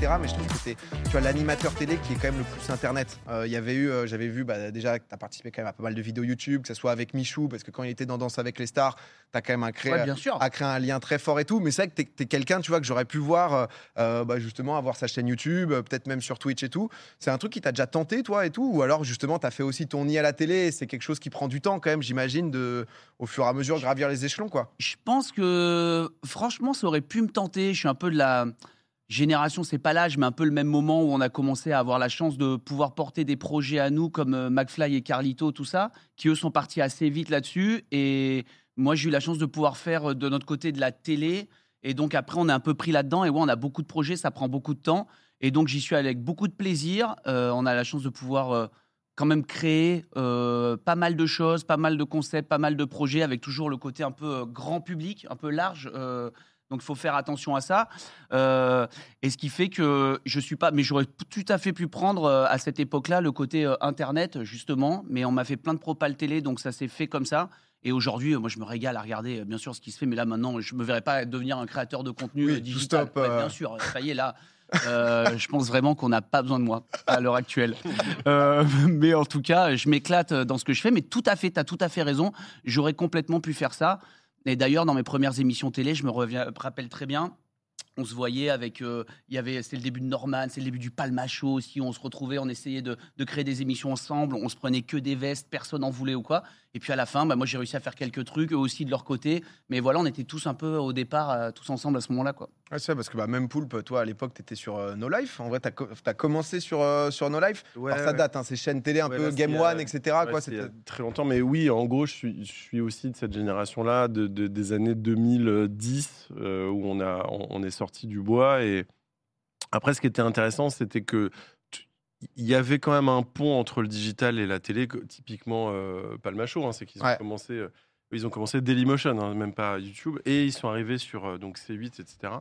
Mais je trouve que c'est, tu vois, l'animateur télé qui est quand même le plus Internet. Euh, Il y avait eu, euh, j'avais vu bah, déjà que tu as participé quand même à pas mal de vidéos YouTube, que ce soit avec Michou, parce que quand il était dans Danse avec les stars, tu as quand même un créé, Ouais, bien sûr. a créé un lien très fort et tout. Mais c'est vrai que tu es, quelqu'un, tu vois, que j'aurais pu voir euh, bah, justement avoir sa chaîne YouTube, peut-être même sur Twitch et tout. C'est un truc qui t'a déjà tenté, toi, et tout? Ou alors justement, tu as fait aussi ton nid à la télé c'est quelque chose qui prend du temps quand même, j'imagine, de au fur et à mesure gravir les échelons, quoi. Je pense que franchement, ça aurait pu me tenter. Je suis un peu de la génération, c'est pas l'âge, mais un peu le même moment où on a commencé à avoir la chance de pouvoir porter des projets à nous comme euh, McFly et Carlito, tout ça, qui eux sont partis assez vite là-dessus. Et moi, j'ai eu la chance de pouvoir faire euh, de notre côté de la télé. Et donc après, on est un peu pris là-dedans. Et ouais, on a beaucoup de projets, ça prend beaucoup de temps. Et donc j'y suis avec beaucoup de plaisir. Euh, on a la chance de pouvoir quand même créer pas mal de choses, pas mal de concepts, pas mal de projets, avec toujours le côté un peu grand public, un peu large. Donc il faut faire attention à ça. Euh, et ce qui fait que je suis pas, mais j'aurais tout à fait pu prendre euh, à cette époque-là le côté euh, internet justement. Mais on m'a fait plein de propales télé, donc ça s'est fait comme ça. Et aujourd'hui, moi, je me régale à regarder, bien sûr, ce qui se fait. Mais là, maintenant, je me verrais pas devenir un créateur de contenu Oui, digital. stop, Ouais. Bien sûr, ça y est, là. euh, je pense vraiment qu'on n'a pas besoin de moi à l'heure actuelle. Euh, mais en tout cas, je m'éclate dans ce que je fais. Mais tout à fait, tu as tout à fait raison. J'aurais complètement pu faire ça. Et d'ailleurs, dans mes premières émissions télé, je me reviens, rappelle très bien. On se voyait avec, euh, c'est le début de Norman, c'est le début du Palma Show aussi. On se retrouvait, on essayait de, de créer des émissions ensemble. On se prenait que des vestes, personne en voulait ou quoi. Et puis à la fin, bah, moi j'ai réussi à faire quelques trucs, eux aussi de leur côté. Mais voilà, on était tous un peu au départ, euh, tous ensemble à ce moment-là, quoi. Ouais, c'est ça, parce que bah, même Poulpe, toi, à l'époque, tu étais sur euh, No Life. En vrai, tu as, commencé sur, euh, sur No Life. Ouais, Alors, ça date, hein, ces chaînes télé un Ouais, peu là, Game One, etc. Quoi, c'était très longtemps, mais oui, en gros, je suis, je suis aussi de cette génération-là, de, de- des années 2010, euh, où on, a, on, on est sorti du bois. Et après, ce qui était intéressant, c'était que il y avait quand même un pont entre le digital et la télé, que- typiquement euh, Palmacho, hein, c'est qu'ils ont Ouais. commencé. euh, ils ont commencé Dailymotion, hein, même pas YouTube, et ils sont arrivés sur euh, donc C8, etc.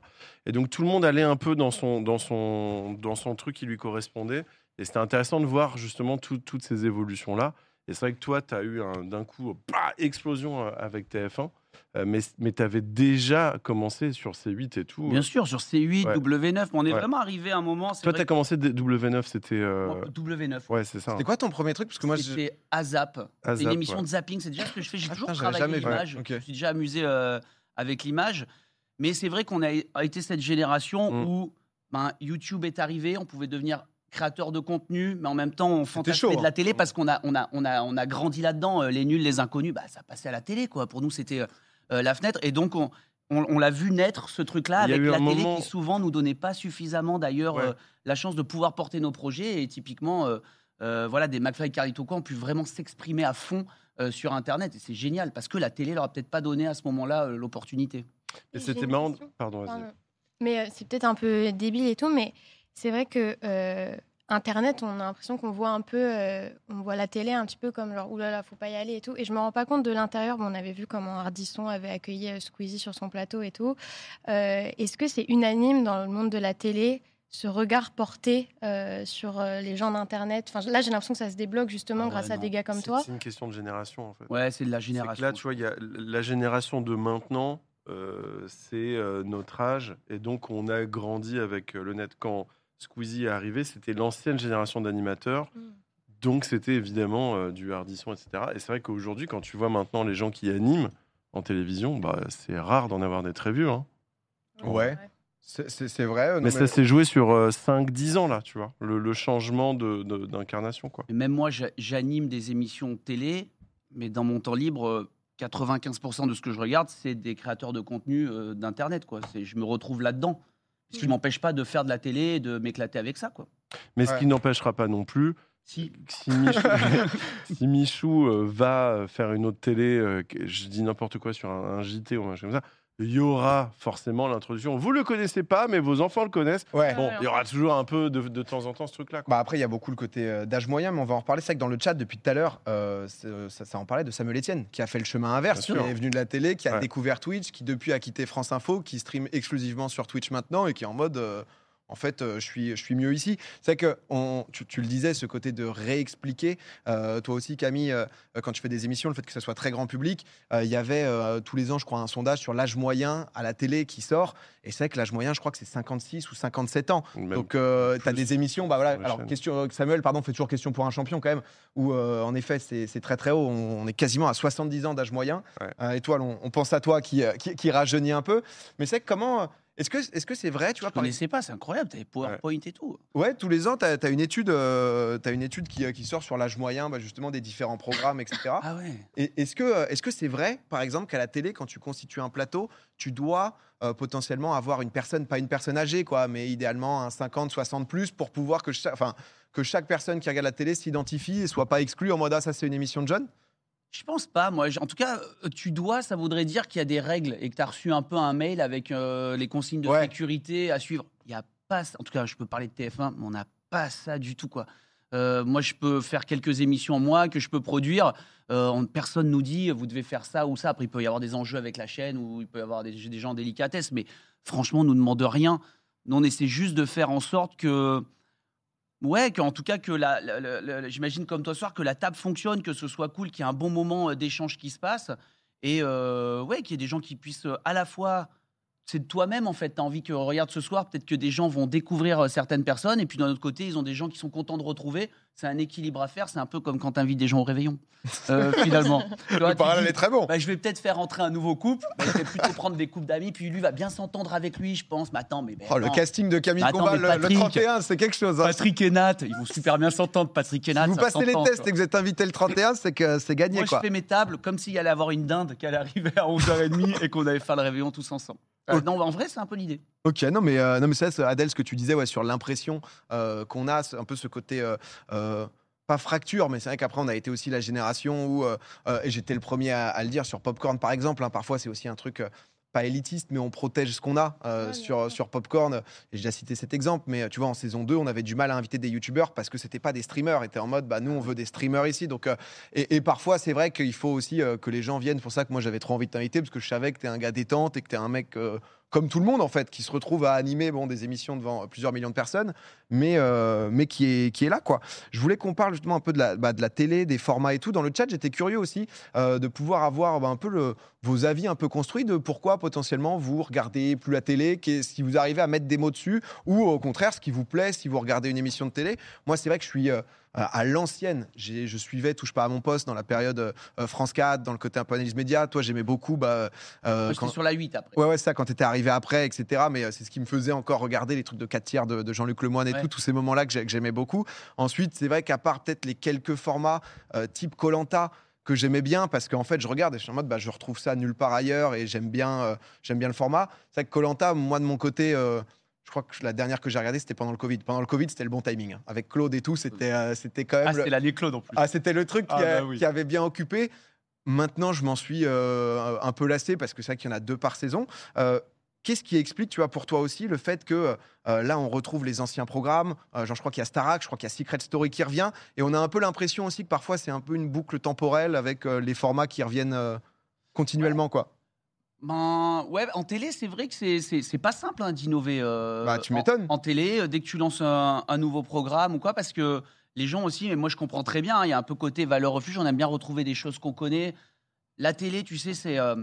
Et donc tout le monde allait un peu dans son, dans son, dans son truc qui lui correspondait. Et c'était intéressant de voir justement tout- toutes ces évolutions-là. Et c'est vrai que toi, tu as eu un- d'un coup, bah, explosion euh, avec TF1, euh, mais, mais tu avais déjà commencé sur C8 et tout. Bien sûr, sur C8, Ouais. W9, mais on est Ouais. vraiment arrivé à un moment. Toi, tu as commencé dès W9, c'était. euh, que- W9. Ouais, c'est ça. C'était quoi ton premier truc? Parce que moi, je- C'était AZAP. C'est ASAP, une émission ouais. de zapping. C'est déjà ce que je fais. J'ai Ah, toujours putain, travaillé l'image. Ouais, ok. Je me suis déjà amusé euh, avec l'image. Mais c'est vrai qu'on a, a été cette génération Mm. où ben, YouTube est arrivé. On pouvait devenir créateur de contenu, mais en même temps, on fantasmait chaud, de la hein. télé parce qu'on a, on a, on a, on a grandi là-dedans. Euh, Les nuls, les inconnus, bah, ça passait à la télé. Quoi. Pour nous, c'était euh, la fenêtre. Et donc, on, on, on l'a vu naître, ce truc-là, avec la télé moment- qui souvent nous donnait pas suffisamment, d'ailleurs, Ouais. euh, la chance de pouvoir porter nos projets. Et typiquement, euh, euh, voilà, des McFly et Carlito quoi, ont pu vraiment s'exprimer à fond euh, sur Internet. Et c'est génial parce que la télé leur a peut-être pas donné à ce moment-là euh, l'opportunité. Et c'était marrant. Pardon. Mais euh, c'est peut-être un peu débile et tout, mais c'est vrai que euh, Internet, on a l'impression qu'on voit un peu, euh, on voit la télé un petit peu comme genre oulala, faut pas y aller et tout. Et je me rends pas compte de l'intérieur. Bon, on avait vu comment Ardisson avait accueilli euh, Squeezie sur son plateau et tout. Euh, Est-ce que c'est unanime dans le monde de la télé ce regard porté euh, sur euh, les gens d'Internet? Enfin, là, j'ai l'impression que ça se débloque justement Ah grâce à des gars comme toi. C'est une question de génération, en fait. Ouais, c'est de la génération. là, tu vois, il y a la génération de maintenant, euh, c'est euh, notre âge, et donc on a grandi avec euh, le net. Quand Squeezie est arrivé, c'était l'ancienne génération d'animateurs, Mm. donc c'était évidemment euh, du hardisson, etc. Et c'est vrai qu'aujourd'hui, quand tu vois maintenant les gens qui animent en télévision, bah, c'est rare d'en avoir des très vieux. Hein. Ouais. c'est- vrai. euh, non, Mais ça s'est joué sur 5-10 ans, là, tu vois, le, le changement de- de- d'incarnation, quoi. Et même moi, j'a- j'anime des émissions télé, mais dans mon temps libre, euh, 95% de ce que je regarde, c'est des créateurs de contenu euh, d'Internet. quoi. C'est- Je me retrouve là-dedans. Ce qui ne m'empêche pas de faire de la télé et de m'éclater avec ça. quoi. Mais ce Ouais. qui n'empêchera pas non plus Si. si Michou, si Michou, euh, va faire une autre télé, euh, je dis n'importe quoi sur un, un JT ou un truc comme ça, il y aura forcément l'introduction. Vous le connaissez pas, mais vos enfants le connaissent. Ouais. Bon, il y aura toujours un peu de, de temps en temps ce truc-là. Bah après, il y a beaucoup le côté euh, d'âge moyen, mais on va en reparler. C'est vrai que dans le chat, depuis tout à l'heure, euh, euh, ça, ça en parlait de Samuel Etienne, qui a fait le chemin inverse, qui est venu de la télé, qui a Ouais. découvert Twitch, qui depuis a quitté France Info, qui stream exclusivement sur Twitch maintenant et qui est en mode. euh, en fait, euh, je, suis, je suis mieux ici. C'est que on, tu, tu le disais, ce côté de réexpliquer. euh, toi aussi, Camille, euh, quand tu fais des émissions, le fait que ça soit très grand public, euh, il y avait tous les ans, je crois, un sondage sur l'âge moyen à la télé qui sort. Et c'est vrai que l'âge moyen, je crois que c'est 56 ou 57 ans. Même Donc, tu as des émissions. Bah voilà. Alors, chaîne. question, Samuel, pardon, fait toujours question pour un champion quand même. Où, en effet, c'est très très haut. On, on est quasiment à 70 ans d'âge moyen. Ouais. Euh, étoile, on, on pense à toi qui, qui, qui rajeunit un peu. Mais c'est que comment. Est-ce que est-ce que c'est vrai, tu vois, Je par connaissais pas, c'est incroyable, t'avais PowerPoint et tout. Ouais, tous les ans, tu as, une étude, euh, une étude qui, euh, qui sort sur l'âge moyen, bah, justement, des différents programmes, etc. Ah ouais. Est-ce que euh, est-ce que c'est vrai, par exemple, qu'à la télé, quand tu constitues un plateau, tu dois euh, potentiellement avoir une personne, pas une personne âgée, quoi, mais idéalement un 50, 60 plus, pour pouvoir que enfin, que chaque personne qui regarde la télé s'identifie et soit pas exclue en mode ah ça c'est une émission de jeunes? Je pense pas, moi. En tout cas, euh, tu dois, ça voudrait dire qu'il y a des règles et que tu as reçu un peu un mail avec euh, les consignes de Ouais. sécurité à suivre. Il y a pas. En tout cas, je peux parler de TF1, mais on n'a pas ça du tout, quoi. Euh, moi, je peux faire quelques émissions en moi que je peux produire. Euh, on- personne nous dit vous devez faire ça ou ça. Après, il peut y avoir des enjeux avec la chaîne ou il peut y avoir des, des gens en délicatesse, mais franchement, on nous demande rien. Nous, on essaie juste de faire en sorte que Ouais, qu'en tout cas, que la- j'imagine comme toi ce soir, que la table fonctionne, que ce soit cool, qu'il y ait un bon moment euh, d'échange qui se passe. Et euh, ouais, qu'il y ait des gens qui puissent euh, à la fois. C'est de toi-même en fait. Tu as envie que, regarde ce soir, peut-être que des gens vont découvrir euh, certaines personnes. Et puis d'un autre côté, ils ont des gens qui sont contents de retrouver. C'est un équilibre à faire. C'est un peu comme quand tu invites des gens au réveillon, euh, finalement. Le parallèle est très bon. bah, je vais peut-être faire entrer un nouveau couple. Bah, je vais plutôt prendre des couples d'amis. Puis lui va bien s'entendre avec lui, je pense. Mais attends, mais. ben, Oh, le casting de Camille Attends, Combal, le, le Patrick- 31, c'est quelque chose. hein. Patrick et Nat, ils vont super bien s'entendre, Patrick et Nat. Si vous passez les tests quoi. et que vous êtes invité le 31, c'est que c'est gagné Moi, quoi. je fais mes tables comme s'il y allait avoir une dinde qui allait arriver à 11h30 et qu'on allait faire le réveillon tous ensemble. Euh, non, en vrai, c'est un peu l'idée. Ok, non mais, euh, non, mais ça, c'est- Adèle, ce que tu disais ouais, sur l'impression euh, qu'on a, un peu ce côté. euh, pas fracture, mais c'est vrai qu'après, on a été aussi la génération où, euh, et j'étais le premier à, à le dire sur Popcorn par exemple, hein, parfois c'est aussi un truc pas élitiste, mais on protège ce qu'on a euh, Ouais, sur, sur Popcorn. J'ai déjà cité cet exemple, mais tu vois, en saison 2, on avait du mal à inviter des youtubeurs parce que c'était pas des streamers. Était en mode, bah, nous, on veut des streamers ici. Donc, euh, et, et parfois, c'est vrai qu'il faut aussi euh, que les gens viennent. C'est pour ça que moi, j'avais trop envie de t'inviter parce que je savais que tu es un gars détente et que tu es un mec. Comme tout le monde en fait, qui se retrouve à animer bon, des émissions devant plusieurs millions de personnes, mais, euh, mais qui, est, qui est là. quoi. Je voulais qu'on parle justement un peu de la, bah, de la télé, des formats et tout. Dans le chat, j'étais curieux aussi euh, de pouvoir avoir bah, un peu vos avis un peu construits de pourquoi potentiellement vous regardez plus la télé, si vous arrivez à mettre des mots dessus, ou au contraire, ce qui vous plaît si vous regardez une émission de télé. Moi, c'est vrai que je suis euh, à l'ancienne. Je suivais Touche pas à mon poste dans la période euh, France 4, dans le côté un peu analyse média. Toi, j'aimais beaucoup. Bah, euh, Moi, quand- sur la 8 après. Ouais, ouais, ça, quand t'étais arrivé après, etc. Mais euh, c'est ce qui me faisait encore regarder les trucs de 4 tiers de, de Jean-Luc Lemoyne et Ouais. tout, tous ces moments-là que j'ai- que j'aimais beaucoup. Ensuite, c'est vrai qu'à part peut-être les quelques formats euh, type Colanta que j'aimais bien parce qu'en fait je regarde et je suis en mode bah, je retrouve ça nulle part ailleurs et j'aime bien euh, j'aime bien le format c'est vrai que Colanta moi de mon côté euh, je crois que la dernière que j'ai regardée c'était pendant le Covid pendant le Covid c'était le bon timing hein. avec Claude et tout c'était euh, c'était quand même Ah, c'était l'année Claude en plus. ah, c'était le truc qui, Ah, a- bah oui. qui avait bien occupé. Maintenant, je m'en suis euh, un peu lassé parce que c'est vrai qu'il y en a deux par saison. Euh, Qu'est-ce qui explique, tu vois, pour toi aussi, le fait que euh, là, on retrouve les anciens programmes Euh, Genre, je crois qu'il y a Starac, je crois qu'il y a Secret Story qui revient. Et on a un peu l'impression aussi que parfois, c'est un peu une boucle temporelle avec euh, les formats qui reviennent euh, continuellement, quoi. Ben, ouais, en télé, c'est vrai que c'est- pas simple hein, d'innover. euh, Bah, tu m'étonnes. En, télé, euh, dès que tu lances un, un nouveau programme ou quoi, parce que les gens aussi, mais moi je comprends très bien, hein, il y a un peu côté valeur refuge, on aime bien retrouver des choses qu'on connaît. La télé, tu sais, c'est. euh,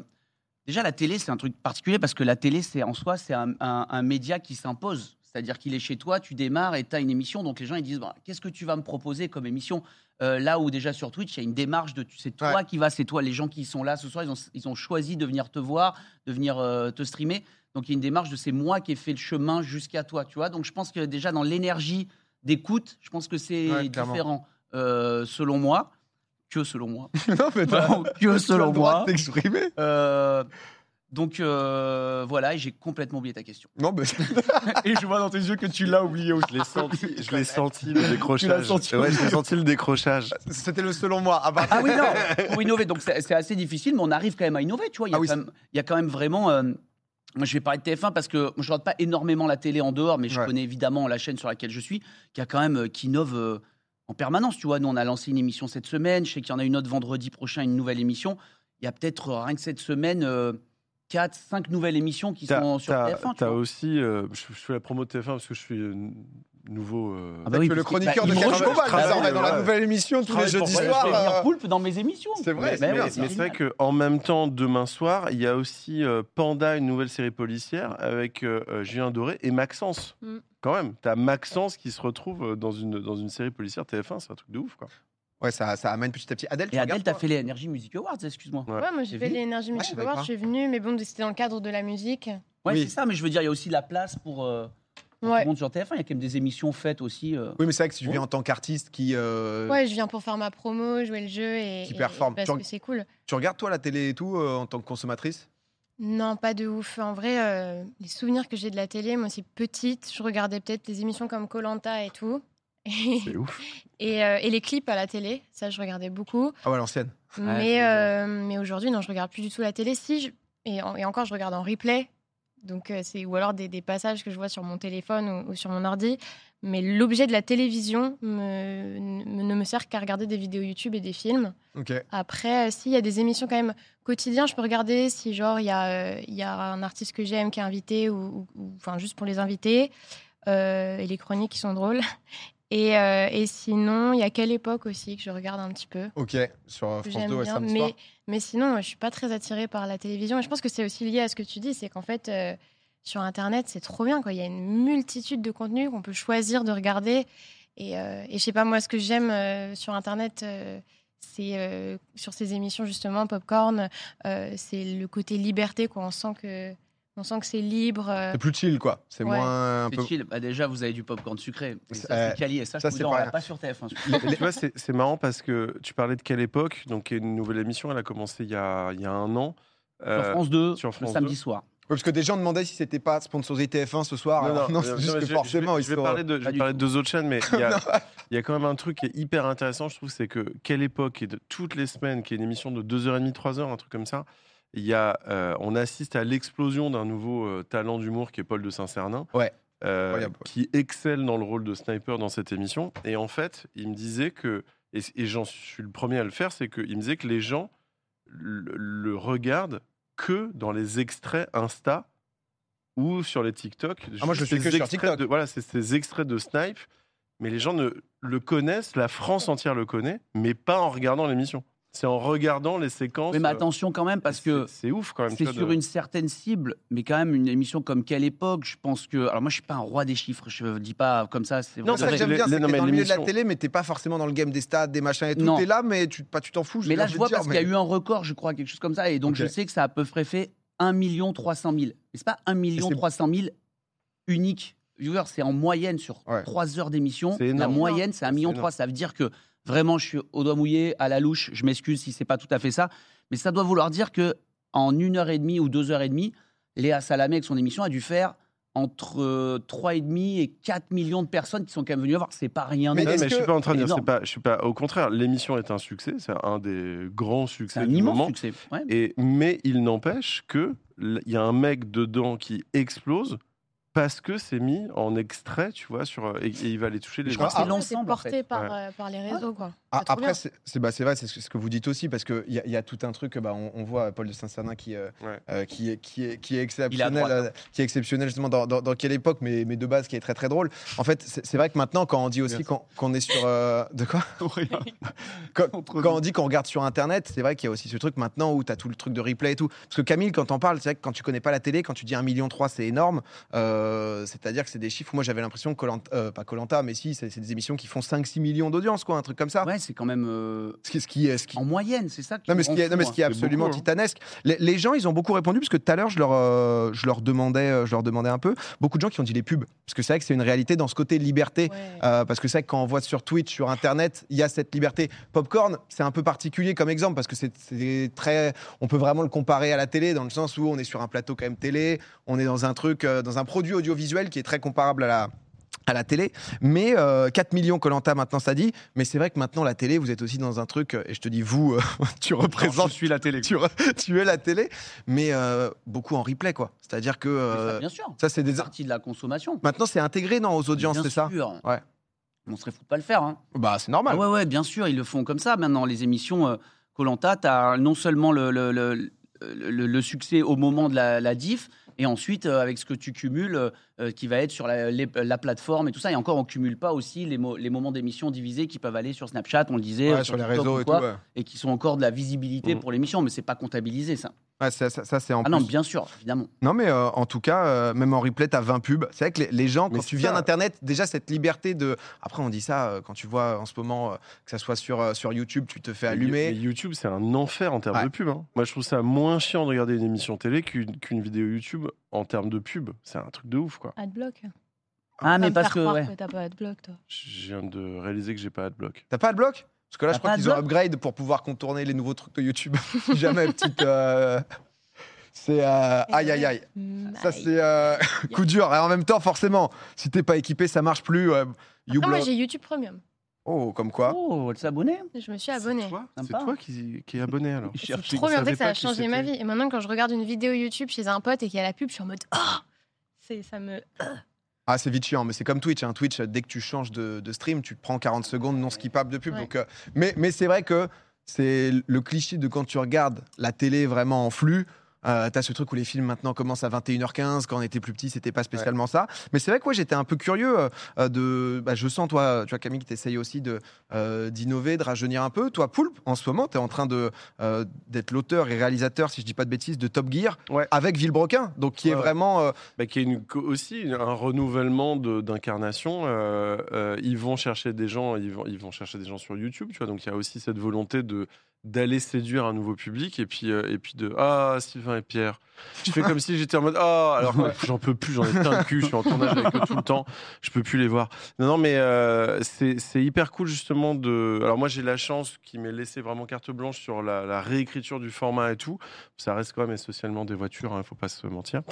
déjà, la télé, c'est un truc particulier parce que la télé, c'est en soi, c'est un, un- un média qui s'impose. C'est-à-dire qu'il est chez toi, tu démarres et tu as une émission. Donc les gens, ils disent Bon, Qu'est-ce que tu vas me proposer comme émission? Euh, Là où déjà sur Twitch, il y a une démarche de. C'est toi Ouais. qui vas, c'est toi. Les gens qui sont là ce soir, ils ont, ils ont choisi de venir te voir, de venir euh, te streamer. Donc il y a une démarche de c'est moi qui ai fait le chemin jusqu'à toi, tu vois. Donc je pense que déjà dans l'énergie d'écoute, je pense que c'est Ouais, différent euh, selon moi, que selon moi, non, mais Non, que selon moi. t'exprimer. Donc euh, voilà, et j'ai complètement oublié ta question. Non, mais et je vois dans tes yeux que tu l'as oublié aussi. Je l'ai senti, je l'ai senti le décrochage. l'as senti ouais, j'ai senti le décrochage. c'était le selon moi. Ah, bah, Ah oui, non, pour innover. Donc c'est assez difficile, mais on arrive quand même à innover, tu vois. Il y a, Ah oui, quand, même, il y a quand même vraiment. euh, moi, je vais parler de TF1 parce que moi, je regarde pas énormément la télé en dehors, mais je Ouais. connais évidemment la chaîne sur laquelle je suis, qui a quand même euh, qui innove euh, en permanence. Tu vois, nous on a lancé une émission cette semaine. Je sais qu'il y en a une autre vendredi prochain, une nouvelle émission. Il y a peut-être rien que cette semaine. Euh, 4, 5 nouvelles émissions qui sont sur t'as- TF1. tu t'as vois. aussi. euh, je, je fais la promo de TF1 parce que je suis euh, nouveau. euh, Ah bah oui, le chroniqueur bah, de Catch Combat, je travaille, désormais, dans la nouvelle émission tous les jeudis soirs. je euh, Poulpe dans mes émissions. c'est vrai, Mais- c'est mais vrai qu'en même temps, demain soir, il y a aussi euh, Panda, une nouvelle série policière avec Julien Doré et Maxence. Mm. Quand même, t'as Maxence qui se retrouve dans une, dans une série policière TF1, c'est un truc de ouf. Quoi. Ouais, ça, ça amène petit à petit. Adèle, tu Et Adèle, t'as fait les Energy Music Awards, excuse-moi. Ouais. Ouais, moi j'ai fait les Energy je Music savais Awards, pas. je suis venue, mais bon, c'était dans le cadre de la musique. Ouais, Oui. c'est ça, mais je veux dire, il y a aussi la place pour. euh, pour tout Ouais. le monde sur TF1, il y a quand même des émissions faites aussi. euh, Oui, mais c'est vrai que si tu viens en tant qu'artiste qui. euh, Ouais, je viens pour faire ma promo, jouer le jeu et, Qui et- performe. parce Tu- que c'est cool. Tu regardes, toi, la télé et tout, euh, en tant que consommatrice? Non, pas de ouf. En vrai, euh, les souvenirs que j'ai de la télé, moi, c'est petite. Je regardais peut-être des émissions comme Colanta et tout. C'est ouf. et, euh, et les clips à la télé, ça, je regardais beaucoup. Ah ouais, l'ancienne. mais euh, mais aujourd'hui, non, je regarde plus du tout la télé. Si, je- et, en- et encore, je regarde en replay. Donc, euh, c'est, ou alors des, des passages que je vois sur mon téléphone ou, ou sur mon ordi. Mais l'objet de la télévision me- ne- ne me sert qu'à regarder des vidéos YouTube et des films. Après, euh, s'il y a des émissions quand même quotidiennes, je peux regarder si genre il y, a, euh, il y a un artiste que j'aime qui est invité ou- enfin juste pour les invités euh, et les chroniques qui sont drôles. Et, euh, et sinon, il y a quelle époque aussi que je regarde un petit peu? Ok. Sur France j'aime 2 et bien. samedi Mais, soir. mais sinon, euh, je suis pas très attirée par la télévision. Et je pense que c'est aussi lié à ce que tu dis, c'est qu'en fait, euh, sur Internet, c'est trop bien. Quoi. Il y a une multitude de contenus qu'on peut choisir de regarder. Et, euh, et je sais pas, moi, ce que j'aime euh, sur Internet, c'est sur ces émissions, justement, Popcorn, c'est le côté liberté. Quoi. On sent que, on sent que c'est libre. euh. C'est plus chill, quoi. C'est Ouais. moins un c'est peu. chill. Bah, déjà, vous avez du popcorn sucré. Et C'est- ça, euh, c'est quali. Et ça, ça, je c'est vous en pas sur TF1. tu vois, c'est c'est marrant parce que tu parlais de quelle époque Donc, il y a une nouvelle émission, elle a commencé il y a, il y a un an. Sur Euh, France 2, sur le France samedi 2. soir. Ouais, parce que des gens demandaient si c'était pas sponsorisé TF1 ce soir. Alors, non, c'est non, juste que je forcément, je vais, ils je vais sont. parler de, je vais parler de deux autres chaînes, mais il y, a, il y a quand même un truc qui est hyper intéressant, je trouve, c'est que quelle époque et de toutes les semaines, qui est une émission de 2h30, 3h, un truc comme ça, il y a, euh, on assiste à l'explosion d'un nouveau euh, talent d'humour qui est Paul de Saint-Cernin. Ouais. euh, qui excelle dans le rôle de sniper dans cette émission. Et en fait, il me disait que, et, et j'en suis le premier à le faire, c'est qu'il me disait que les gens le, le regardent que dans les extraits Insta ou sur les TikTok. Ah, moi, je le suis que sur TikTok. de- voilà, c'est ces extraits de Snipe, mais les gens ne le connaissent, la France entière le connaît, mais pas en regardant l'émission. C'est en regardant les séquences. Oui, mais euh, attention quand même, parce que c'est ouf quand même. c'est sur de- une certaine cible, mais quand même une émission comme Quelle époque, je pense que. Alors moi, je suis pas un roi des chiffres, je dis pas comme ça. Non, ça que j'aime bien, c'est dans le milieu de la télé, mais t'es pas forcément dans le game des stades, des machins et tout. Non. T'es là, mais tu pas, tu t'en fous. Mais là, je vois parce qu'il y a eu un record, je crois, quelque chose comme ça, et donc je sais que ça a à peu près fait 1 300 000. Mais c'est pas 1 300 000 uniques viewers, c'est en moyenne sur Ouais. 3 heures d'émission. C'est La moyenne, c'est 1 C'est million énorme. 3. Ça veut dire que vraiment, je suis au doigt mouillé, à la louche. Je m'excuse si c'est pas tout à fait ça, mais ça doit vouloir dire que en une heure et demie ou deux heures et demie, Léa Salamé avec son émission a dû faire entre euh, 3,5 et 4 millions de personnes qui sont quand même venues voir. C'est pas rien. Mais non mais je suis pas en train de dire, c'est pas, je suis pas. Au contraire, l'émission est un succès, c'est un des grands succès un du immense moment. succès. Ouais. Et, mais il n'empêche que il y a un mec dedans qui explose parce que c'est mis en extrait, tu vois, sur et, et il va aller toucher les Je gens. crois- c'est Ah, en porté fait. par, Ouais. euh, par les réseaux, quoi. Ah, après, c'est bah, c'est vrai, c'est ce, que- ce que vous dites aussi, parce qu'il y, a- il y a tout un truc, bah, on, on voit Paul de Saint-Cernin qui, euh, Ouais. euh, qui, est, qui, est, qui est exceptionnel, euh, qui est exceptionnel justement dans, dans- dans quelle époque, mais, mais de base qui est très très drôle. En fait, c'est vrai que maintenant, quand on dit aussi qu'on est sur. euh, de quoi? Quand, quand on dit qu'on regarde sur Internet, c'est vrai qu'il y a aussi ce truc maintenant où tu as tout le truc de replay et tout. Parce que Camille, quand on parle, c'est vrai que quand tu connais pas la télé, quand tu dis 1,3 million, c'est énorme. Euh, C'est-à-dire que c'est des chiffres. Moi, j'avais l'impression que euh, pas Colanta, mais si, c'est c'est des émissions qui font 5-6 millions d'audience, quoi, un truc comme ça. Ouais, c'est quand même euh, Ce qui, ce qui, est- ce qui, en moyenne, c'est ça. non, mais ce qui est, non, mais ce qui est absolument beaucoup, hein. titanesque. Les, les gens, ils ont beaucoup répondu parce que tout à l'heure, je leur, euh, je leur demandais, euh, je leur demandais un peu. Beaucoup de gens qui ont dit les pubs, parce que c'est vrai que c'est une réalité dans ce côté liberté. Ouais. Euh, parce que c'est vrai que quand on voit sur Twitch, sur Internet, il y a cette liberté. Popcorn, c'est un peu particulier comme exemple parce que c'est c'est très. On peut vraiment le comparer à la télé dans le sens où on est sur un plateau quand même télé, on est dans un truc, euh, dans un produit audiovisuel qui est très comparable à la à la télé, mais euh, 4 millions Colanta maintenant ça dit, mais c'est vrai que maintenant la télé, vous êtes aussi dans un truc, euh, et je te dis vous, euh, tu représentes, suis la télé. tu, re- tu es la télé, mais euh, beaucoup en replay quoi. C'est-à-dire que euh, ça, bien sûr. ça c'est des, C'est partie de la consommation. maintenant c'est intégré dans aux audiences, c'est ça? sûr. Ouais. On serait fou de pas le faire. Hein. Bah c'est normal. Ah ouais, ouais, bien sûr, ils le font comme ça. Maintenant, les émissions Colanta, tu as non seulement le, le- le- le, le succès au moment de la, la diff, et ensuite euh, avec ce que tu cumules, euh, euh, qui va être sur la, les- la plateforme et tout ça. Et encore, on cumule pas aussi les, mo- les moments d'émission divisés qui peuvent aller sur Snapchat, on le disait, Ouais, sur les TikTok réseaux ou et tout. ouais. et qui sont encore de la visibilité Mhm. pour l'émission, mais c'est pas comptabilisé ça. Ouais, ça, ça- ça, c'est en Ah non, plus. bien sûr, évidemment. Non, mais euh, en tout cas, euh, même en replay, t'as 20 pubs. C'est vrai que les, les gens, Mais quand c'est tu viens ça. d'Internet, déjà cette liberté de. Après, on dit ça euh, quand tu vois en ce moment, euh, que ça soit sur, euh, sur YouTube, tu te fais Mais allumer. YouTube, c'est un enfer en termes Ouais. de pub. hein. Moi, je trouve ça moins chiant de regarder une émission télé qu'une qu'une vidéo YouTube en termes de pub. C'est un truc de ouf, quoi. Adblock. Ah, mais parce que. ouais. que t'as pas Adblock, toi. Je viens de réaliser que j'ai pas Adblock. T'as pas de bloc Parce que là, je crois qu'ils ont upgrade pour pouvoir contourner les nouveaux trucs de YouTube. Si jamais, petite. euh, C'est. euh, Aïe, aïe, aïe. Ça, c'est euh, coup dur. Et en même temps, forcément, si t'es pas équipé, ça marche plus. euh, Après, moi, j'ai YouTube Premium. Oh, comme quoi Oh, elle s'abonner Je me suis abonnée. C'est toi, Sympa. c'est toi qui, qui es abonné alors. Je C'est trop bien, en fait, ça a changé ma vie. Et maintenant, quand je regarde une vidéo YouTube chez un pote et qu'il y a la pub, je suis en mode C'est ça me. Ah, c'est vite chiant, mais c'est comme Twitch. Hein. Twitch, dès que tu changes de, de stream, tu te prends 40 secondes non skippable de pub. Ouais. Donc, euh, mais mais c'est vrai que c'est le cliché de quand tu regardes la télé vraiment en flux. Euh, T'as ce truc où les films maintenant commencent à 21h15. Quand on était plus petit, c'était pas spécialement ça. Mais c'est vrai que ouais, j'étais un peu curieux euh, euh, de. Bah, je sens, toi, tu vois, Camille, que tu aussi de, euh, d'innover, de rajeunir un peu. Toi, Poulpe, en ce moment, tu es en train de, d'être l'auteur et réalisateur, si je dis pas de bêtises, de Top Gear Ouais. avec Villebrequin. Donc, qui est vraiment. Bah, qui est une- aussi un renouvellement de- d'incarnation. Ils vont chercher des gens, ils vont, ils vont chercher des gens sur YouTube, tu vois. Donc il y a aussi cette volonté de d'aller séduire un nouveau public et puis euh, et puis de ah Sylvain et Pierre. Je fais comme si j'étais en mode ah alors que j'en peux plus, j'en ai plein le cul, je suis en tournage avec eux tout le temps, je peux plus les voir. Non non mais euh, c'est hyper cool justement de. Alors moi j'ai la chance qui m'ait laissé vraiment carte blanche sur la, la réécriture du format et tout. Ça reste quand même essentiellement des voitures, il faut pas se mentir.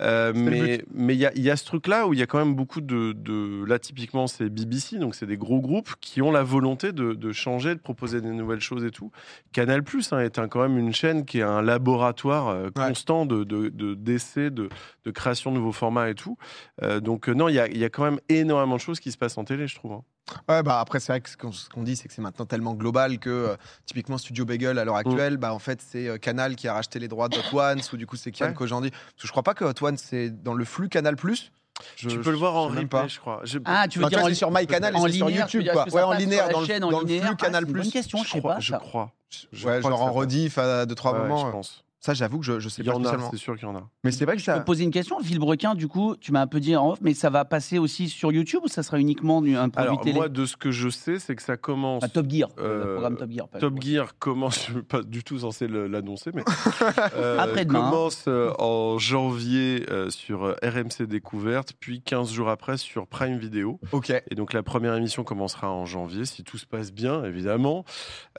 Euh, mais mais il y a, il y a ce truc-là où il y a quand même beaucoup de, de- Là, typiquement, c'est BBC, donc c'est des gros groupes qui ont la volonté de, de changer, de proposer des nouvelles choses et tout. Canal Plus hein, est un- quand même une chaîne qui est un laboratoire euh, constant de, de, de- d'essais, de, de création de nouveaux formats et tout. Euh, donc, euh, non, il y a, y a quand même énormément de choses qui se passent en télé, je trouve. hein. Ouais, bah après, c'est vrai que ce qu'on ce qu'on dit, c'est que c'est maintenant tellement global que euh, typiquement Studio Bagel à l'heure Mm. actuelle, bah en fait, c'est euh, Canal qui a racheté les droits d'Hot Ones, ou du coup, c'est Kian Ouais. Kojandi. Parce que je crois pas que Hot Ones, c'est dans le flux Canal Plus. Je- tu peux je le voir en replay, pas. je crois. Je- Ah, tu veux Enfin, tu dire en, c'est sur MyCanal et sur YouTube, quoi. Ouais, en linéaire, dans le- chaîne en dans le flux Ah, Canal+. bonne question, je sais crois, pas. je crois. Je ouais, genre en rediff à 2-3 Ouais, ouais, moments. je pense. Ça, j'avoue que je, je sais Il y pas en a, spécialement. c'est sûr qu'il y en a. Mais c'est vrai que Je peux ça. te poser une question. Villebrequin, du coup, tu m'as un peu dit en off, mais ça va passer aussi sur YouTube ou ça sera uniquement un produit Alors, télé moi, de ce que je sais, c'est que ça commence. Ah, Top Gear, Euh, le programme Top Gear. pas- Top Gear commence, je suis pas du tout censé l'annoncer, mais euh, Après-demain, hein. commence euh, en janvier euh, sur euh, RMC Découverte, puis 15 jours après sur Prime Video. Ok. Et donc la première émission commencera en janvier, si tout se passe bien, évidemment.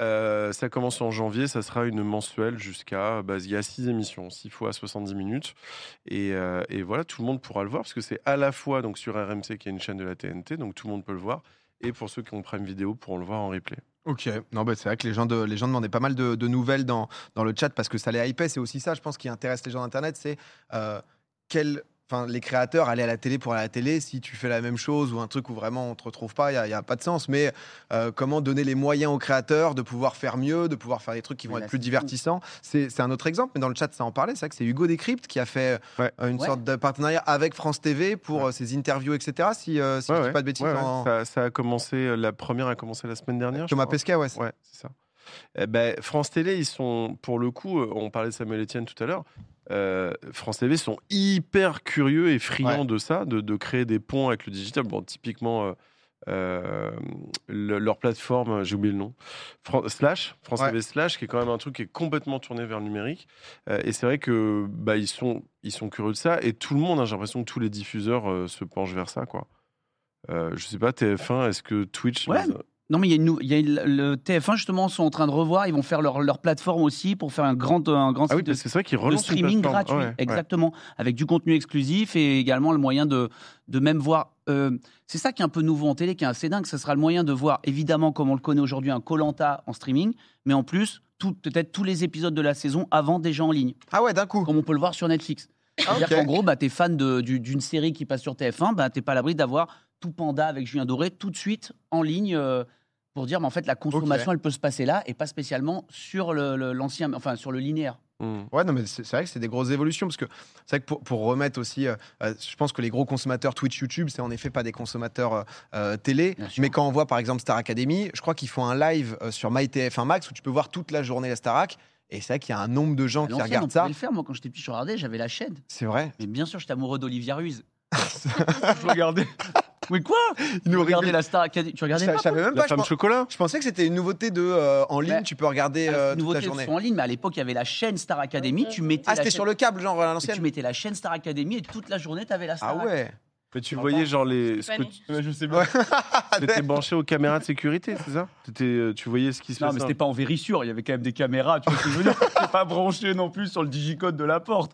Euh, ça commence en janvier, ça sera une mensuelle jusqu'à, bah, y a 6 émissions, 6 fois 70 minutes. Et, euh, et voilà, tout le monde pourra le voir, parce que c'est à la fois donc, sur RMC, qui est une chaîne de la TNT, donc tout le monde peut le voir. Et pour ceux qui ont Prime Video, pourront le voir en replay. Ok, non, bah, c'est vrai que les gens, de, les gens demandaient pas mal de, nouvelles dans, le chat parce que ça les hypait. C'est aussi ça, je pense, qui intéresse les gens d'Internet c'est euh. Enfin, les créateurs, aller à la télé pour aller à la télé, si tu fais la même chose ou un truc où vraiment on te retrouve pas, il n'y a, pas de sens. Mais euh, comment donner les moyens aux créateurs de pouvoir faire mieux, de pouvoir faire des trucs qui vont être plus divertissants? C'est c'est un autre exemple, mais dans le chat, ça en parlait. C'est vrai que c'est Hugo Décrypte qui a fait Ouais. euh, une Ouais. sorte de partenariat avec France TV pour Ouais. euh, ses interviews, etc. Si, euh, si Ouais, je dis ouais. pas de bêtises. Ouais, ouais. en- Ça, ça a commencé, la première a commencé la semaine dernière. Thomas. Pesquet, ouais. c'est- Ouais, c'est ça. Eh ben, France Télé, ils sont, pour le coup, on parlait de Samuel Etienne tout à l'heure. Euh, France TV sont hyper curieux et friands Ouais. de ça, de, de créer des ponts avec le digital. Bon, typiquement, euh, euh, le- leur plateforme, j'ai oublié le nom, Fran- Slash, France Ouais. TV Slash, qui est quand même un truc qui est complètement tourné vers le numérique. Et c'est vrai que bah, ils sont, ils sont curieux de ça. Et tout le monde, hein, j'ai l'impression que tous les diffuseurs se penchent vers ça, quoi. Euh, je sais pas, TF1, est-ce que Twitch. Ouais, Non, mais il y a, une nou- il y a une- le TF1 justement sont en train de revoir. Ils vont faire leur, leur plateforme aussi pour faire un grand, un grand Ah oui, site de, parce que c'est vrai qu'ils de relancent streaming gratuit. Ouais, ouais. exactement, avec du contenu exclusif et également le moyen de, de même voir. euh, c'est ça qui est un peu nouveau en télé, qui est assez dingue. Ce sera le moyen de voir, évidemment, comme on le connaît aujourd'hui, un Colanta en streaming, mais en plus, peut-être tous les épisodes de la saison avant déjà en ligne, Ah ouais, d'un coup. comme on peut le voir sur Netflix. C'est-à-dire ok. qu'en gros, bah, tu es fan de- du- d'une série qui passe sur TF1, bah, tu pas à l'abri d'avoir tout Panda avec Julien Doré tout de suite en ligne euh, pour dire, mais en fait, la consommation, elle peut se passer là et pas spécialement sur le- le- l'ancien, enfin, sur le linéaire. Mm. Ouais, non, mais c'est vrai que c'est des grosses évolutions parce que c'est vrai que pour, pour remettre aussi, euh, euh, je pense que les gros consommateurs Twitch, YouTube, c'est en effet pas des consommateurs euh, télé. Mais quand on voit par exemple Star Academy, je crois qu'ils font un live euh, sur MyTF1 Max où tu peux voir toute la journée la Starac. Et c'est vrai qu'il y a un nombre de gens qui regardent on ça. le faire. Moi, quand j'étais petit, je regardais, j'avais la chaîne. C'est vrai. Mais bien sûr, j'étais amoureux d'Olivia Ruiz. je regardais. Mais quoi Il Tu nous regardais rigole. la Star Academy Tu regardais pas je savais même La pas. Je, femme chocolat je pensais que c'était une nouveauté de euh, en ligne. Tu peux regarder Ah, euh, c'est une toute la nouveauté de journée. en ligne, mais à l'époque, il y avait la chaîne Star Academy. Tu mettais, Ah, la c'était chaîne- sur le câble, genre à tu l'ancienne. mettais la chaîne Star Academy et toute la journée, tu avais la Star Ah ouais. Mais tu voyais genre les. Je ce sais que pas, tu- Je sais Ouais. T'étais branché aux caméras de sécurité, c'est ça? T'étais, euh, Tu voyais ce qui se Non, mais passait c'était pas en vérissure, il y avait quand même des caméras, tu vois ce que je veux dire C'était pas branché non plus sur le digicode de la porte.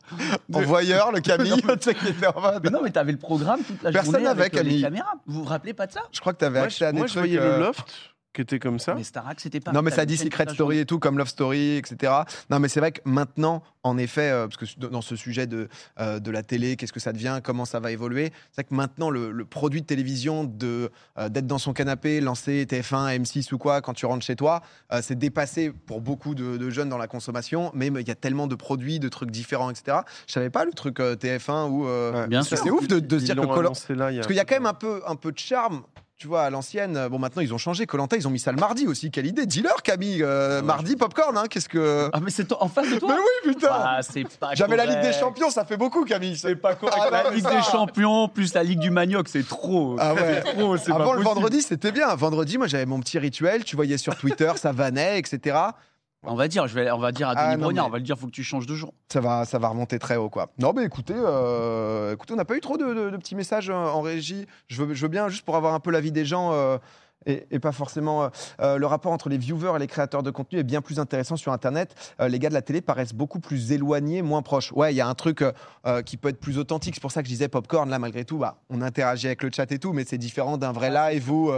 En voyeur, le Camille, tu sais, qui était en mode- Mais non, mais t'avais le programme toute la Personne journée n'avait, avec euh, les Camille. caméras. Vous vous rappelez pas de ça? Je crois que tu avais Moi, accès à des moi, je trucs. voyais euh, le loft qui était comme ça. Mais Starac, c'était pas. Non, mais ça dit Secret Story et tout, comme Love Story, etc. Non, mais c'est vrai que maintenant, en effet, euh, parce que dans ce sujet de, euh, de la télé, qu'est-ce que ça devient, comment ça va évoluer, c'est vrai que maintenant, le, le produit de télévision, de, euh, d'être dans son canapé, lancer TF1, M6 ou quoi, quand tu rentres chez toi, euh, c'est dépassé pour beaucoup de, de jeunes dans la consommation, mais il y a tellement de produits, de trucs différents, etc. Je savais pas le truc euh, TF1 où. euh, Ouais. Bien sûr. c'est ouf de, de se dire que là, a Parce qu'il y a quand même un peu, un peu de charme. Tu vois, à l'ancienne, bon maintenant ils ont changé. Colanta, ils ont mis ça le mardi aussi. Quelle idée. Dis-leur, Camille. euh, Ouais, mardi, popcorn, hein. Qu'est-ce que. Ah, mais c'est en face de Mais toi oui, putain. Ah, c'est pas J'avais la Ligue des. Champions, ça fait beaucoup, Camille. C'est pas correct. La Ligue des Champions plus la Ligue du Manioc, c'est trop. Ah ouais. C'est trop, c'est pas Avant le possible. vendredi, c'était bien. Vendredi, moi, j'avais mon petit rituel. Tu voyais sur Twitter, ça vannait, etc. On va dire, je vais, on va dire à Ah, Denis non, Brognard, mais- on va lui dire, faut que tu changes de jour. Ça va, ça va remonter très haut, quoi. Non, mais écoutez, euh, écoutez on n'a pas eu trop de, de- de petits messages euh, en régie. Je veux, je veux bien, juste pour avoir un peu l'avis des gens. euh, et, et pas forcément. euh, euh, le rapport entre les viewers et les créateurs de contenu est bien plus intéressant sur Internet. Euh, les gars de la télé paraissent beaucoup plus éloignés, moins proches. Ouais, il y a un truc euh, qui peut être plus authentique. C'est pour ça que je disais Popcorn, là, malgré tout, bah, on interagit avec le chat et tout, mais c'est différent d'un vrai live où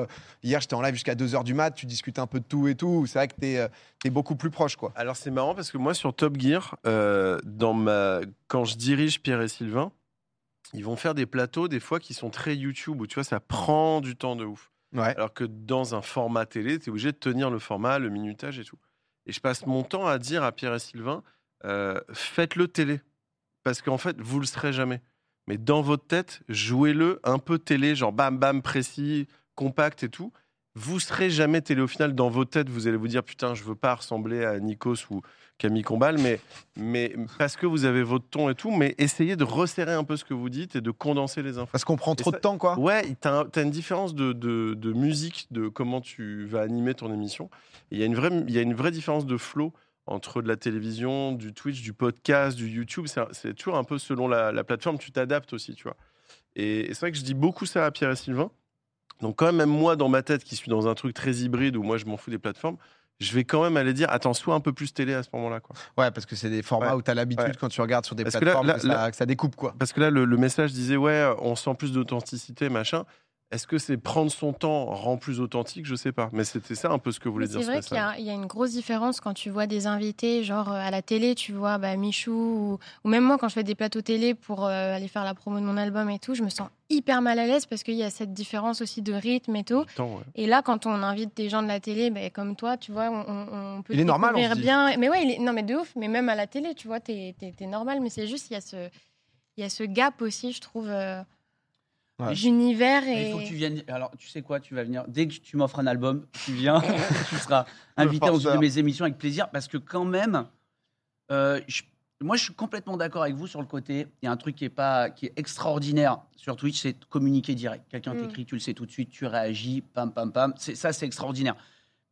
hier, j'étais en live jusqu'à 2h du mat, tu discutes un peu de tout et tout. C'est vrai que t'es es beaucoup plus proche, quoi. Alors c'est marrant parce que moi sur Top Gear, dans ma... quand je dirige Pierre et Sylvain, ils vont faire des plateaux des fois qui sont très YouTube où tu vois ça prend du temps de ouf. Alors que dans un format télé, tu es obligé de tenir le format, le minutage et tout. Et je passe mon temps à dire à Pierre et Sylvain, euh, faites-le télé. Parce qu'en fait, vous le serez jamais. Mais dans votre tête, jouez-le un peu télé, genre bam bam précis, compact et tout. Vous serez jamais télé au final. Dans votre tête, vous allez vous dire putain, je veux pas ressembler à Nikos ou Camille Combal, mais, mais parce que vous avez votre ton et tout. Mais essayez de resserrer un peu ce que vous dites et de condenser les infos. Parce qu'on prend trop ça- de temps, quoi. Ouais, t'as as une différence de, de- de musique, de comment tu vas animer ton émission. Il y, a une vraie- il y a une vraie différence de flow entre de la télévision, du Twitch, du podcast, du YouTube. C'est c'est toujours un peu selon la, la plateforme, tu t'adaptes aussi, tu vois. Et, et c'est vrai que je dis beaucoup ça à Pierre et Sylvain. Donc quand même, moi, dans ma tête, qui suis dans un truc très hybride où moi, je m'en fous des plateformes, je vais quand même aller dire, attends, sois un peu plus télé à ce moment-là. quoi. Ouais, parce que c'est des formats Ouais. où tu as l'habitude Ouais. quand tu regardes sur des Parce que là- plateformes là- que, ça, là- que ça découpe, quoi. Parce que là, le, le message disait, ouais, on sent plus d'authenticité, machin. Est-ce que c'est prendre son temps rend plus authentique? Je sais pas. Mais c'était ça un peu ce que voulait Mais dire C'est ce vrai qu'il y, y a une grosse différence quand tu vois des invités, genre euh, à la télé, tu vois bah, Michou, ou, ou même moi quand je fais des plateaux télé pour euh, aller faire la promo de mon album et tout, je me sens hyper mal à l'aise parce qu'il y a cette différence aussi de rythme et tout. Du temps, ouais. Et là, quand on invite des gens de la télé, ben, comme toi, tu vois, on, peut Il est normal, on bien. Mais ouais, il est... non, mais de ouf. Mais même à la télé, tu vois, t'es es, normal. Mais c'est juste, il y a ce, il y a ce gap aussi, je trouve, euh, Ouais. Mais et. Il faut que tu viennes. Alors, tu sais quoi, tu vas venir. Dès que tu m'offres un album, tu viens. tu seras invité dans une de mes émissions avec plaisir parce que, quand même, euh, je- moi, je suis complètement d'accord avec vous sur le côté. Il y a un truc qui est, pas, qui est extraordinaire sur Twitch, c'est de communiquer direct. Quelqu'un Mm. t'écrit, tu le sais tout de suite, tu réagis, pam, pam, pam. C'est- Ça, c'est extraordinaire.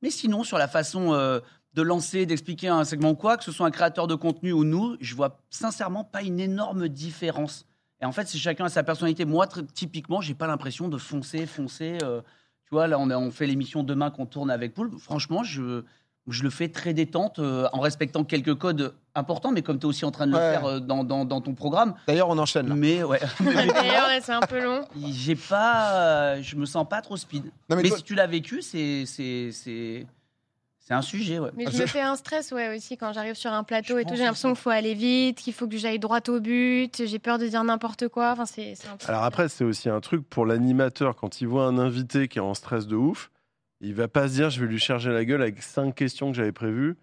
Mais sinon, sur la façon euh, de lancer, d'expliquer un segment ou quoi, que ce soit un créateur de contenu ou nous, je vois sincèrement pas une énorme différence. Et en fait, c'est chacun a sa personnalité. Moi, très- typiquement, j'ai pas l'impression de foncer, foncer. euh, tu vois, là, on, a- on fait l'émission demain qu'on tourne avec Poul. Franchement, je, je le fais très détente, euh, en respectant quelques codes importants, mais comme tu es aussi en train de Ouais. le faire euh, dans, dans- dans ton programme. D'ailleurs, on enchaîne là. Mais ouais, D'ailleurs, ouais, c'est un peu long. j'ai pas, euh, je me sens pas trop speed. Non, mais mais toi- si tu l'as vécu, c'est c'est un sujet, ouais. Mais Ah, je me fais un stress, ouais, aussi, quand j'arrive sur un plateau Je et tout. J'ai l'impression qu'il faut aller vite, qu'il faut que j'aille droit au but. J'ai peur de dire n'importe quoi. Enfin, c'est Alors après, c'est aussi un truc pour l'animateur. Quand il voit un invité qui est en stress de ouf, il va pas se dire je vais lui charger la gueule avec cinq questions que j'avais prévues.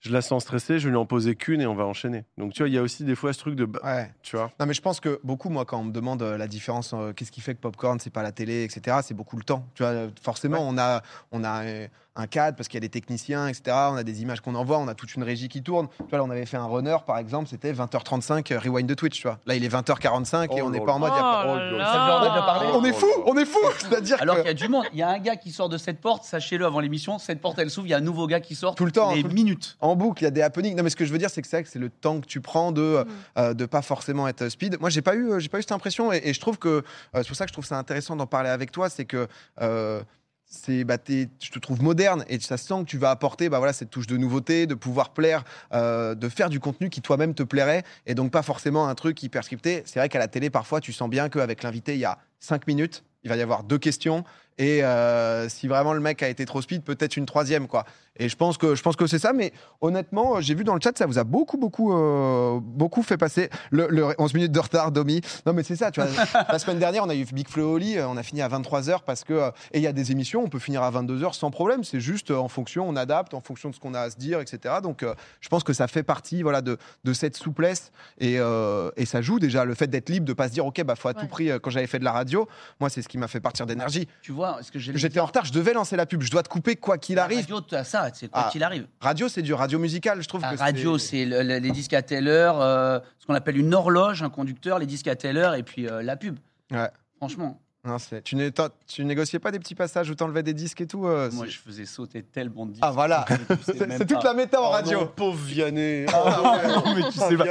je la sens stressée, je vais lui en poser qu'une et on va enchaîner. Donc tu vois, il y a aussi des fois ce truc de, Ouais. tu vois. Non, mais je pense que beaucoup, moi, quand on me demande euh, la différence, euh, qu'est-ce qui fait que Popcorn, c'est pas la télé, etc., c'est beaucoup le temps. Tu vois, forcément, on a, on a euh, un cadre parce qu'il y a des techniciens, etc. On a des images qu'on envoie, on a toute une régie qui tourne. Tu vois, là, on avait fait un runner, par exemple, c'était 20h35 euh, rewind de Twitch, tu vois. Là, il est 20h45 et Oh on n'est pas en mode. a- Oh là là. On est fou, on est fou. C'est-à-dire Alors qu'il y a du monde. Il y a un gars qui sort de cette porte, sachez-le avant l'émission, cette porte elle s'ouvre, il y a un nouveau gars qui sort Tout le temps, tout le- minutes. en boucle, il y a des happenings. Non, mais ce que je veux dire, c'est que c'est le temps que tu prends de Mm. euh, de pas forcément être speed. Moi, j'ai pas eu, euh, j'ai pas eu cette impression, et, et je trouve que euh, c'est pour ça que je trouve ça intéressant d'en parler avec toi, c'est que euh, c'est, bah, je te trouve moderne et ça sent que tu vas apporter, bah voilà, cette touche de nouveauté, de pouvoir plaire, euh, de faire du contenu qui toi-même te plairait, et donc pas forcément un truc hyper scripté. C'est vrai qu'à la télé, parfois, tu sens bien qu'avec l'invité, il y a cinq minutes, il va y avoir deux questions, et euh, si vraiment le mec a été trop speed, peut-être une troisième, quoi. Et je pense que je pense que c'est ça, mais honnêtement, j'ai vu dans le chat, ça vous a beaucoup, beaucoup, euh, beaucoup fait passer le, le 11 minutes de retard, Domi. Non, mais c'est ça, tu vois. la semaine dernière, on a eu Big Flo Oli, euh, on a fini à 23h parce que. euh, et il y a des émissions, on peut finir à 22h sans problème. C'est juste euh, en fonction, on adapte, en fonction de ce qu'on a à se dire, etc. Donc, euh, je pense que ça fait partie voilà, de, de cette souplesse et, euh, et ça joue déjà le fait d'être libre, de pas se dire, OK, bah, faut à tout prix, euh, quand j'avais fait de la radio, moi, c'est ce qui m'a fait partir d'énergie. Tu vois, ce que J'étais en retard, je devais lancer la pub, je dois te couper quoi qu'il arrive. radio, tu c'est quoi Ah. qu'il arrive. Radio, c'est du radio musical, je trouve La que radio, c'est le- le- les disques à telle heure, euh, ce qu'on appelle une horloge, un conducteur, les disques à telle heure, et puis euh, la pub. Ouais. Franchement, Non, c'est- tu, n'é- tu négociais pas des petits passages où t'enlevais des disques et tout euh, moi je faisais sauter tellement de disques. Ah voilà, c'est toute la méta en Oh radio. non, pauvre Vianney. Ah, Oh, mais tu sais pas.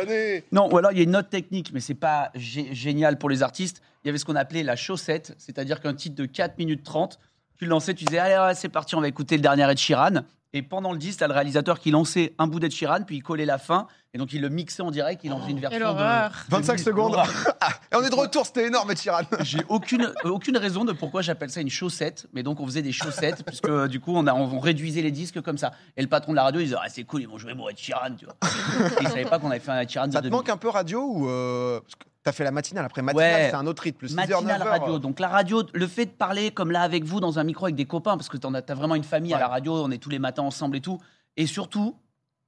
Non, ou alors il y a une note technique, mais c'est pas gé- génial pour les artistes. Il y avait ce qu'on appelait la chaussette, c'est-à-dire qu'un titre de 4 minutes 30, tu le lançais, tu disais allez, ouais, c'est parti, on va écouter le dernier Ed Sheeran. Et pendant le disque, t'as le réalisateur qui lançait un bout d'Ed Sheeran, puis il collait la fin, et donc il le mixait en direct, il en faisait une version Quelle de... horreur. 25 secondes. Et on est de retour, c'était énorme, Chiran. J'ai aucune, euh, aucune raison de pourquoi j'appelle ça une chaussette, mais donc on faisait des chaussettes, puisque euh, du coup on, a, on réduisait les disques comme ça. Et le patron de la radio, il disait ah, c'est cool, ils vont jouer pour Ed Sheeran, tu vois. Et il savait pas qu'on avait fait un Ed Sheeran de Ça te 2000. manque un peu radio ou euh, parce que t'as fait la matinale après matinale, Ouais. c'est un autre rythme, 6h, Matinale 9h. radio. Donc la radio, le fait de parler comme là avec vous dans un micro avec des copains, parce que t'en as, vraiment une famille à la radio, on est tous les matins ensemble et tout. Et surtout,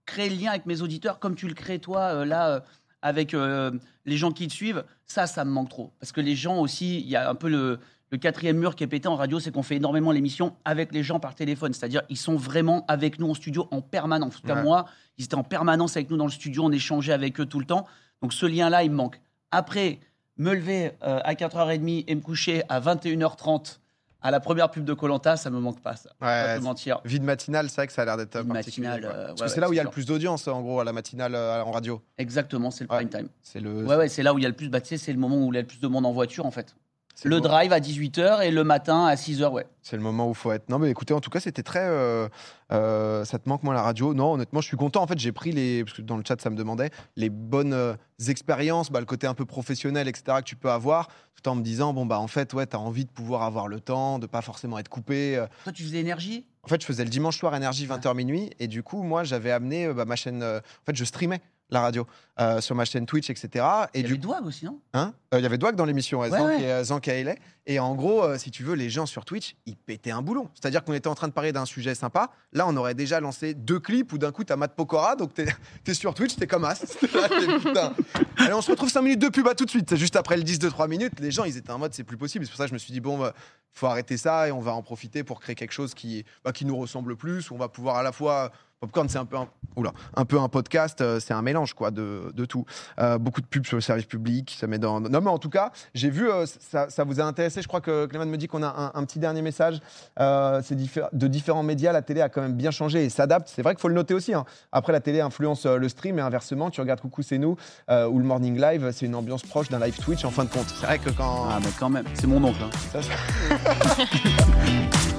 créer le lien avec mes auditeurs comme tu le crées toi euh, là euh, avec euh, les gens qui te suivent, ça, ça me manque trop. Parce que les gens aussi, il y a un peu le, le quatrième mur qui est pété en radio, c'est qu'on fait énormément l'émission avec les gens par téléphone. C'est-à-dire, ils sont vraiment avec nous en studio en permanence. En tout cas, Ouais. moi, ils étaient en permanence avec nous dans le studio, on échangeait avec eux tout le temps. Donc ce lien-là, il me manque. Après, me lever euh, à 4h30 et me coucher à 21h30 à la première pub de Colanta, ça me manque pas, ça. Pas Ouais, te mentir. Vie de matinale, c'est vrai que ça a l'air d'être particulier. matinale, euh, Parce ouais, que c'est ouais, là où il y a le plus d'audience, en gros, à la matinale euh, en radio. Exactement, c'est le prime time. C'est le, Ouais, ouais, c'est là où il y a le plus. Bah, tu sais, c'est le moment où il y a le plus de monde en voiture, en fait. Le drive à 18h et le matin à 6h, ouais. C'est le moment où il faut être. Non, mais écoutez, en tout cas, c'était très. euh, euh, ça te manque, moi, la radio Non, honnêtement, je suis content. En fait, j'ai pris les. Parce que dans le chat, ça me demandait. Les bonnes euh, expériences, bah, le côté un peu professionnel, etc., que tu peux avoir, tout en me disant, bon, bah, en fait, ouais, t'as envie de pouvoir avoir le temps, de pas forcément être coupé. Toi, tu faisais énergie? En fait, je faisais le dimanche soir énergie 20h minuit. Et du coup, moi, j'avais amené bah, ma chaîne. En fait, je streamais la radio euh, sur ma chaîne Twitch, etc. Et Il y du avait Douag aussi, non? Hein? Euh, Il y avait Dwag dans l'émission, ouais, Ouais, Zank ouais. et euh, Zank et Hailey. Et en gros, euh, si tu veux, les gens sur Twitch, ils pétaient un boulon. C'est-à-dire qu'on était en train de parler d'un sujet sympa. Là, on aurait déjà lancé deux clips où d'un coup, t'as Matt Pokora. Donc, t'es es sur Twitch, t'es comme As. T'es, putain. Allez, on se retrouve 5 minutes de pub à tout de suite. Juste après le 10 de 3 minutes, les gens, ils étaient en mode, c'est plus possible. C'est pour ça que je me suis dit, bon, bah, faut arrêter ça et on va en profiter pour créer quelque chose qui, bah, qui nous ressemble plus. Où on va pouvoir à la fois. Popcorn, c'est un peu un, oula, un peu un podcast, euh, c'est un mélange quoi de, de tout. Euh, beaucoup de pubs sur le service public, ça met dans. Non mais en tout cas, j'ai vu, euh, ça, ça vous a intéressé. Je crois que Clément me dit qu'on a un, un petit dernier message. C'est diffé- de différents médias, la télé a quand même bien changé et s'adapte. C'est vrai qu'il faut le noter aussi. hein. Après, la télé influence le stream et inversement, tu regardes Coucou c'est nous ou le Morning Live, c'est une ambiance proche d'un live Twitch en fin de compte. C'est vrai que quand Ah, mais quand même. C'est mon oncle. hein. ça, ça-